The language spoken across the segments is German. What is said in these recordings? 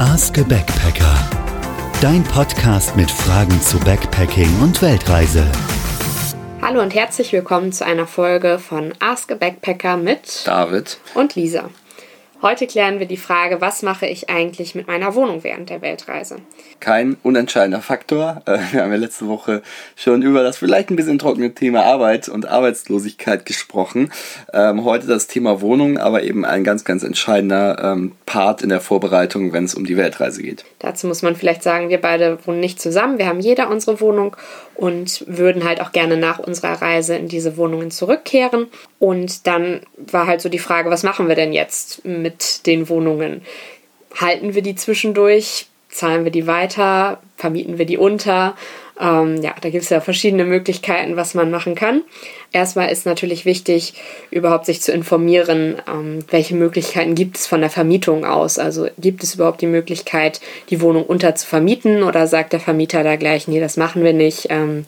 Ask a Backpacker. Dein Podcast mit Fragen zu Backpacking und Weltreise. Hallo und herzlich willkommen zu einer Folge von Ask a Backpacker mit David und Lisa. Heute klären wir die Frage, was mache ich eigentlich mit meiner Wohnung während der Weltreise? Kein unentscheidender Faktor. Äh, wir haben ja letzte Woche schon über das vielleicht ein bisschen trockene Thema Arbeit und Arbeitslosigkeit gesprochen. Ähm, heute das Thema Wohnung, aber eben ein ganz, ganz entscheidender ähm, Part in der Vorbereitung, wenn es um die Weltreise geht. Dazu muss man vielleicht sagen, wir beide wohnen nicht zusammen. Wir haben jeder unsere Wohnung und würden halt auch gerne nach unserer Reise in diese Wohnungen zurückkehren. Und dann war halt so die Frage, was machen wir denn jetzt mit den Wohnungen? Halten wir die zwischendurch? Zahlen wir die weiter? Vermieten wir die unter? Ähm, ja, da gibt es ja verschiedene Möglichkeiten, was man machen kann. Erstmal ist natürlich wichtig, überhaupt sich zu informieren, ähm, welche Möglichkeiten gibt es von der Vermietung aus. Also gibt es überhaupt die Möglichkeit, die Wohnung unter zu vermieten oder sagt der Vermieter da gleich, nee, das machen wir nicht, ähm,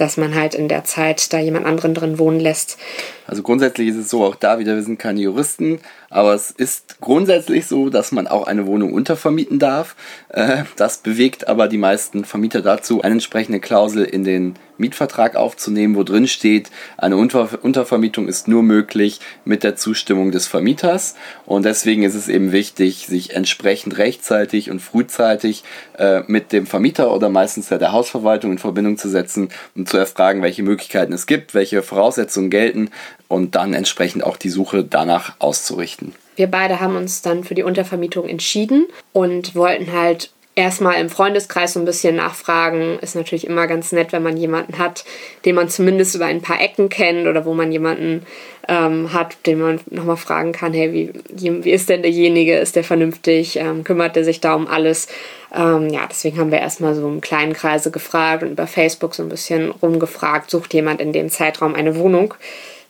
dass man halt in der Zeit da jemand anderen drin wohnen lässt. Also grundsätzlich ist es so, auch da wieder, wir sind keine Juristen, aber es ist grundsätzlich so, dass man auch eine Wohnung untervermieten darf. Äh, das bewegt aber die meisten Vermieter dazu, eine entsprechende Klausel in den Mietvertrag aufzunehmen, wo drin steht, eine Unter Untervermietung ist nur möglich mit der Zustimmung des Vermieters. Und deswegen ist es eben wichtig, sich entsprechend rechtzeitig und frühzeitig äh, mit dem Vermieter oder meistens ja der Hausverwaltung in Verbindung zu setzen und zu erfragen, welche Möglichkeiten es gibt, welche Voraussetzungen gelten und dann entsprechend auch die Suche danach auszurichten. Wir beide haben uns dann für die Untervermietung entschieden und wollten halt erstmal im Freundeskreis so ein bisschen nachfragen. Ist natürlich immer ganz nett, wenn man jemanden hat, den man zumindest über ein paar Ecken kennt oder wo man jemanden ähm, hat, den man nochmal fragen kann, hey, wie, wie ist denn derjenige? Ist der vernünftig? Ähm, kümmert der sich da um alles? Ähm, ja, deswegen haben wir erstmal so im kleinen Kreise gefragt und über Facebook so ein bisschen rumgefragt, sucht jemand in dem Zeitraum eine Wohnung.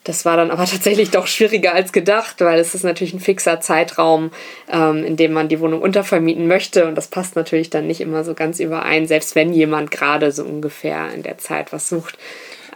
Das war dann aber tatsächlich doch schwieriger als gedacht, weil es ist natürlich ein fixer Zeitraum, ähm, in dem man die Wohnung untervermieten möchte und das passt natürlich dann nicht immer so ganz überein, selbst wenn jemand gerade so ungefähr in der Zeit was sucht.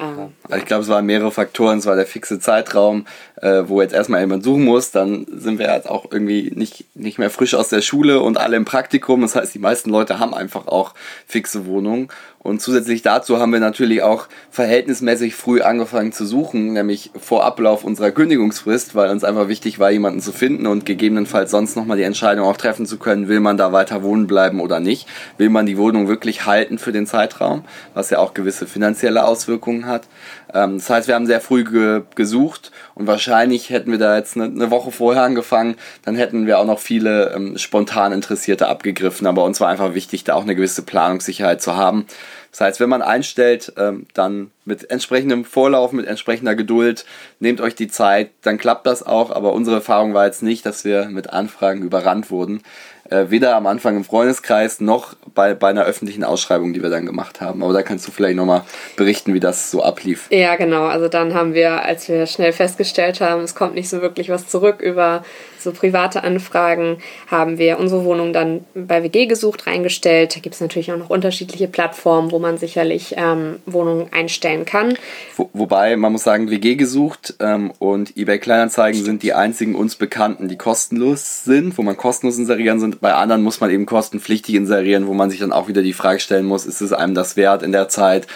Ähm, ja. Ich glaube, es waren mehrere Faktoren. Es war der fixe Zeitraum, äh, wo jetzt erstmal jemand suchen muss. Dann sind wir jetzt auch irgendwie nicht, nicht mehr frisch aus der Schule und alle im Praktikum. Das heißt, die meisten Leute haben einfach auch fixe Wohnungen. Und zusätzlich dazu haben wir natürlich auch verhältnismäßig früh angefangen zu suchen, nämlich vor Ablauf unserer Kündigungsfrist, weil uns einfach wichtig war, jemanden zu finden und gegebenenfalls sonst nochmal die Entscheidung auch treffen zu können, will man da weiter wohnen bleiben oder nicht. Will man die Wohnung wirklich halten für den Zeitraum, was ja auch gewisse finanzielle Auswirkungen hat. Ähm, das heißt, wir haben sehr früh ge gesucht und wahrscheinlich hätten wir da jetzt eine, eine, Woche vorher angefangen, dann hätten wir auch noch viele ähm, spontan Interessierte abgegriffen. Aber uns war einfach wichtig, da auch eine gewisse Planungssicherheit zu haben. Das heißt, wenn man einstellt, ähm, dann mit entsprechendem Vorlauf, mit entsprechender Geduld, nehmt euch die Zeit, dann klappt das auch. Aber unsere Erfahrung war jetzt nicht, dass wir mit Anfragen überrannt wurden. Äh, weder am Anfang im Freundeskreis noch bei, bei einer öffentlichen Ausschreibung, die wir dann gemacht haben. Aber da kannst du vielleicht nochmal berichten, wie das so ablief. Ja, genau. Also dann haben wir, als wir schnell festgestellt haben, es kommt nicht so wirklich was zurück über so private Anfragen, haben wir unsere Wohnung dann bei WG gesucht, reingestellt. Da gibt es natürlich auch noch unterschiedliche Plattformen, wo man sicherlich ähm, Wohnungen einstellen kann. Wo, wobei, man muss sagen, WG gesucht ähm, und eBay Kleinanzeigen sind die einzigen uns bekannten, die kostenlos sind, wo man kostenlos inserieren sind. Bei anderen muss man eben kostenpflichtig inserieren, wo man sich dann auch wieder die Frage stellen muss, ist es einem das wert in der Zeit?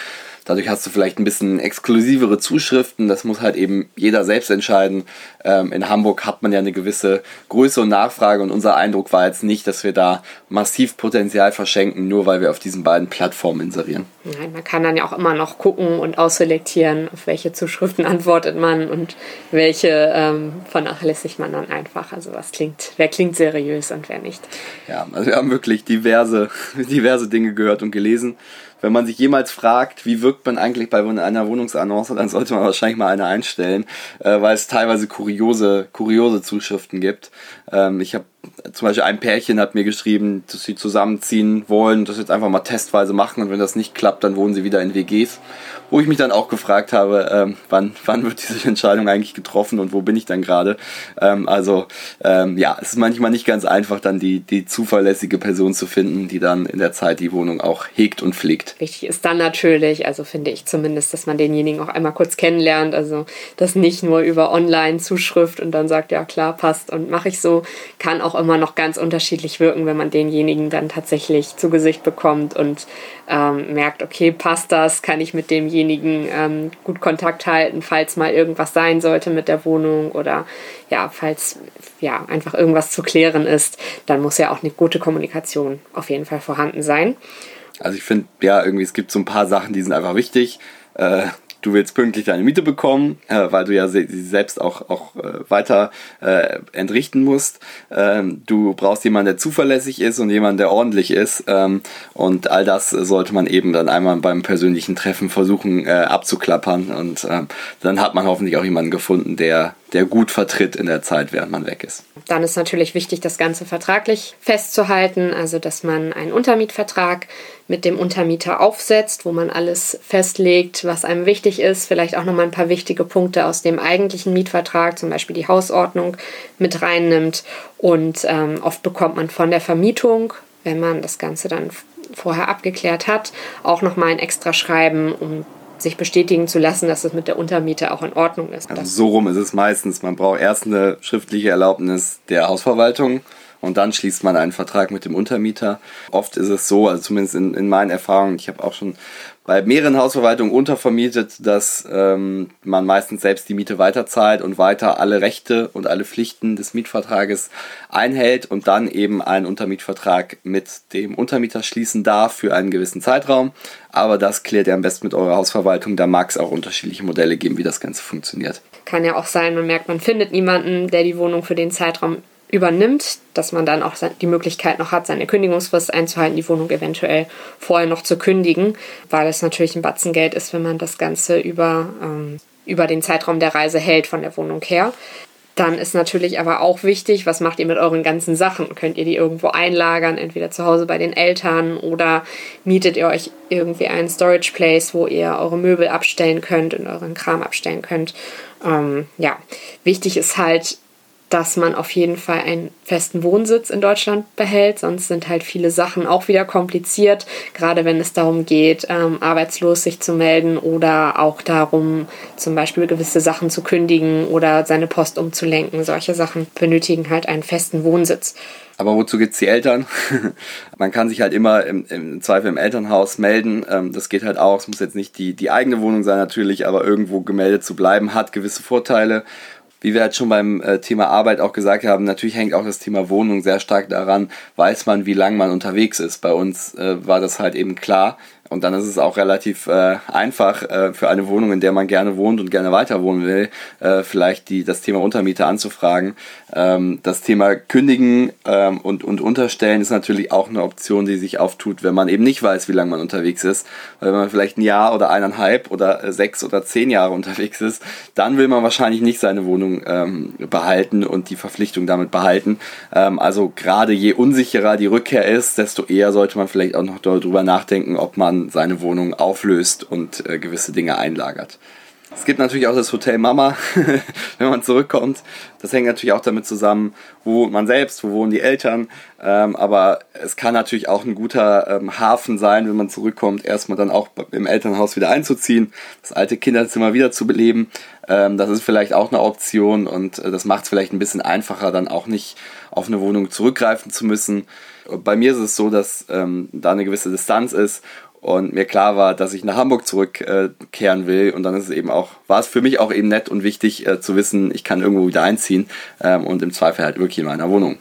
Dadurch hast du vielleicht ein bisschen exklusivere Zuschriften. Das muss halt eben jeder selbst entscheiden. Ähm, in Hamburg hat man ja eine gewisse Größe und Nachfrage und unser Eindruck war jetzt nicht, dass wir da massiv Potenzial verschenken, nur weil wir auf diesen beiden Plattformen inserieren. Nein, man kann dann ja auch immer noch gucken und ausselektieren, auf welche Zuschriften antwortet man und welche ähm, vernachlässigt man dann einfach. Also was klingt, wer klingt seriös und wer nicht. Ja, also wir haben wirklich diverse, diverse Dinge gehört und gelesen wenn man sich jemals fragt, wie wirkt man eigentlich bei einer Wohnungsannonce, dann sollte man wahrscheinlich mal eine einstellen, äh, weil es teilweise kuriose, kuriose Zuschriften gibt. Ähm, ich habe zum Beispiel ein Pärchen hat mir geschrieben, dass sie zusammenziehen wollen, das jetzt einfach mal testweise machen und wenn das nicht klappt, dann wohnen sie wieder in WGs. Wo ich mich dann auch gefragt habe, ähm, wann, wann wird diese Entscheidung eigentlich getroffen und wo bin ich dann gerade? Ähm, also ähm, ja, es ist manchmal nicht ganz einfach, dann die, die zuverlässige Person zu finden, die dann in der Zeit die Wohnung auch hegt und pflegt. Wichtig ist dann natürlich, also finde ich zumindest, dass man denjenigen auch einmal kurz kennenlernt, also das nicht nur über Online-Zuschrift und dann sagt, ja klar, passt und mache ich so, kann auch auch immer noch ganz unterschiedlich wirken, wenn man denjenigen dann tatsächlich zu Gesicht bekommt und ähm, merkt, okay, passt das, kann ich mit demjenigen ähm, gut Kontakt halten, falls mal irgendwas sein sollte mit der Wohnung oder ja, falls ja einfach irgendwas zu klären ist, dann muss ja auch eine gute Kommunikation auf jeden Fall vorhanden sein. Also ich finde, ja, irgendwie es gibt so ein paar Sachen, die sind einfach wichtig. Äh, du willst pünktlich deine Miete bekommen, äh, weil du ja sie selbst auch, auch äh, weiter äh, entrichten musst. Ähm, du brauchst jemanden, der zuverlässig ist und jemanden, der ordentlich ist. Ähm, und all das sollte man eben dann einmal beim persönlichen Treffen versuchen äh, abzuklappern. Und ähm, dann hat man hoffentlich auch jemanden gefunden, der der gut vertritt in der Zeit, während man weg ist. Dann ist natürlich wichtig, das Ganze vertraglich festzuhalten, also dass man einen Untermietvertrag mit dem Untermieter aufsetzt, wo man alles festlegt, was einem wichtig ist, vielleicht auch nochmal ein paar wichtige Punkte aus dem eigentlichen Mietvertrag, zum Beispiel die Hausordnung, mit reinnimmt. Und ähm, oft bekommt man von der Vermietung, wenn man das Ganze dann vorher abgeklärt hat, auch nochmal ein extra Schreiben, um sich bestätigen zu lassen, dass es mit der Untermiete auch in Ordnung ist. Also so rum ist es meistens. Man braucht erst eine schriftliche Erlaubnis der Hausverwaltung und dann schließt man einen Vertrag mit dem Untermieter. Oft ist es so, also zumindest in, in meinen Erfahrungen, ich habe auch schon bei mehreren Hausverwaltungen untervermietet, dass ähm, man meistens selbst die Miete weiterzahlt und weiter alle Rechte und alle Pflichten des Mietvertrages einhält und dann eben einen Untermietvertrag mit dem Untermieter schließen darf für einen gewissen Zeitraum. Aber das klärt ihr am besten mit eurer Hausverwaltung. Da mag es auch unterschiedliche Modelle geben, wie das Ganze funktioniert. Kann ja auch sein, man merkt, man findet niemanden, der die Wohnung für den Zeitraum übernimmt, dass man dann auch die Möglichkeit noch hat, seine Kündigungsfrist einzuhalten, die Wohnung eventuell vorher noch zu kündigen, weil es natürlich ein Batzen Geld ist, wenn man das Ganze über, ähm, über den Zeitraum der Reise hält von der Wohnung her. Dann ist natürlich aber auch wichtig, was macht ihr mit euren ganzen Sachen? Könnt ihr die irgendwo einlagern, entweder zu Hause bei den Eltern oder mietet ihr euch irgendwie einen Storage Place, wo ihr eure Möbel abstellen könnt und euren Kram abstellen könnt? Ähm, ja, wichtig ist halt, dass man auf jeden Fall einen festen Wohnsitz in Deutschland behält. Sonst sind halt viele Sachen auch wieder kompliziert, gerade wenn es darum geht, ähm, arbeitslos sich zu melden oder auch darum, zum Beispiel gewisse Sachen zu kündigen oder seine Post umzulenken. Solche Sachen benötigen halt einen festen Wohnsitz. Aber wozu gibt es die Eltern? Man kann sich halt immer im, im Zweifel im Elternhaus melden. Ähm, das geht halt auch. Es muss jetzt nicht die, die eigene Wohnung sein natürlich, aber irgendwo gemeldet zu bleiben hat gewisse Vorteile wie wir halt schon beim äh, Thema Arbeit auch gesagt haben, natürlich hängt auch das Thema Wohnung sehr stark daran, weiß man, wie lange man unterwegs ist. Bei uns äh, war das halt eben klar. Und dann ist es auch relativ äh, einfach äh, für eine Wohnung, in der man gerne wohnt und gerne weiter wohnen will, äh, vielleicht die, das Thema Untermiete anzufragen. Ähm, das Thema Kündigen ähm, und, und Unterstellen ist natürlich auch eine Option, die sich auftut, wenn man eben nicht weiß, wie lange man unterwegs ist. Weil wenn man vielleicht ein Jahr oder eineinhalb oder äh, sechs oder zehn Jahre unterwegs ist, dann will man wahrscheinlich nicht seine Wohnung ähm, behalten und die Verpflichtung damit behalten. Ähm, also gerade je unsicherer die Rückkehr ist, desto eher sollte man vielleicht auch noch darüber nachdenken, ob man seine Wohnung auflöst und äh, gewisse Dinge einlagert. Es gibt natürlich auch das Hotel Mama, wenn man zurückkommt. Das hängt natürlich auch damit zusammen, wo man selbst, wo wohnen die Eltern. Ähm, aber es kann natürlich auch ein guter ähm, Hafen sein, wenn man zurückkommt, erstmal dann auch im Elternhaus wieder einzuziehen, das alte Kinderzimmer wieder zu beleben. Ähm, das ist vielleicht auch eine Option und äh, das macht es vielleicht ein bisschen einfacher, dann auch nicht auf eine Wohnung zurückgreifen zu müssen. Bei mir ist es so, dass ähm, da eine gewisse Distanz ist und mir klar war, dass ich nach Hamburg zurückkehren will und dann ist es eben auch, war es für mich auch eben nett und wichtig äh, zu wissen, ich kann irgendwo wieder einziehen ähm, und im Zweifel halt wirklich in meiner Wohnung.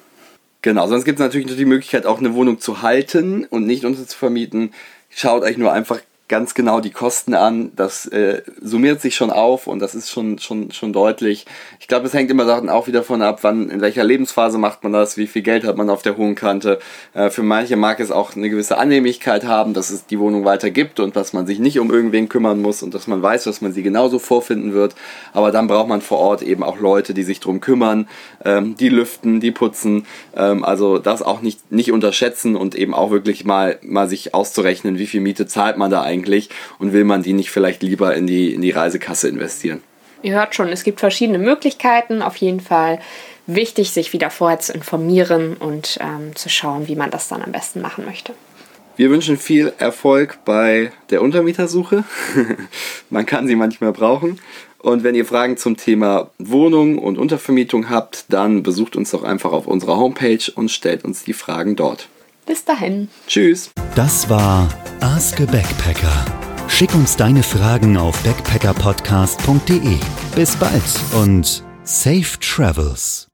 Genau, sonst gibt es natürlich die Möglichkeit, auch eine Wohnung zu halten und nicht unter zu vermieten. Schaut euch nur einfach ganz genau die Kosten an. Das äh, summiert sich schon auf und das ist schon, schon, schon deutlich. Ich glaube, es hängt immer auch wieder davon ab, wann, in welcher Lebensphase macht man das, wie viel Geld hat man auf der hohen Kante. Äh, für manche mag es auch eine gewisse Annehmlichkeit haben, dass es die Wohnung weiter gibt und dass man sich nicht um irgendwen kümmern muss und dass man weiß, dass man sie genauso vorfinden wird. Aber dann braucht man vor Ort eben auch Leute, die sich drum kümmern, ähm, die lüften, die putzen. Ähm, also das auch nicht, nicht unterschätzen und eben auch wirklich mal, mal sich auszurechnen, wie viel Miete zahlt man da eigentlich eigentlich und will man die nicht vielleicht lieber in die, in die Reisekasse investieren? Ihr hört schon, es gibt verschiedene Möglichkeiten. Auf jeden Fall wichtig, sich wieder vorher zu informieren und ähm, zu schauen, wie man das dann am besten machen möchte. Wir wünschen viel Erfolg bei der Untermietersuche. Man kann sie manchmal brauchen. Und wenn ihr Fragen zum Thema Wohnung und Untervermietung habt, dann besucht uns doch einfach auf unserer Homepage und stellt uns die Fragen dort. Bis dahin. Tschüss. Das war Ask a Backpacker. Schick uns deine Fragen auf backpackerpodcast.de. Bis bald und safe travels.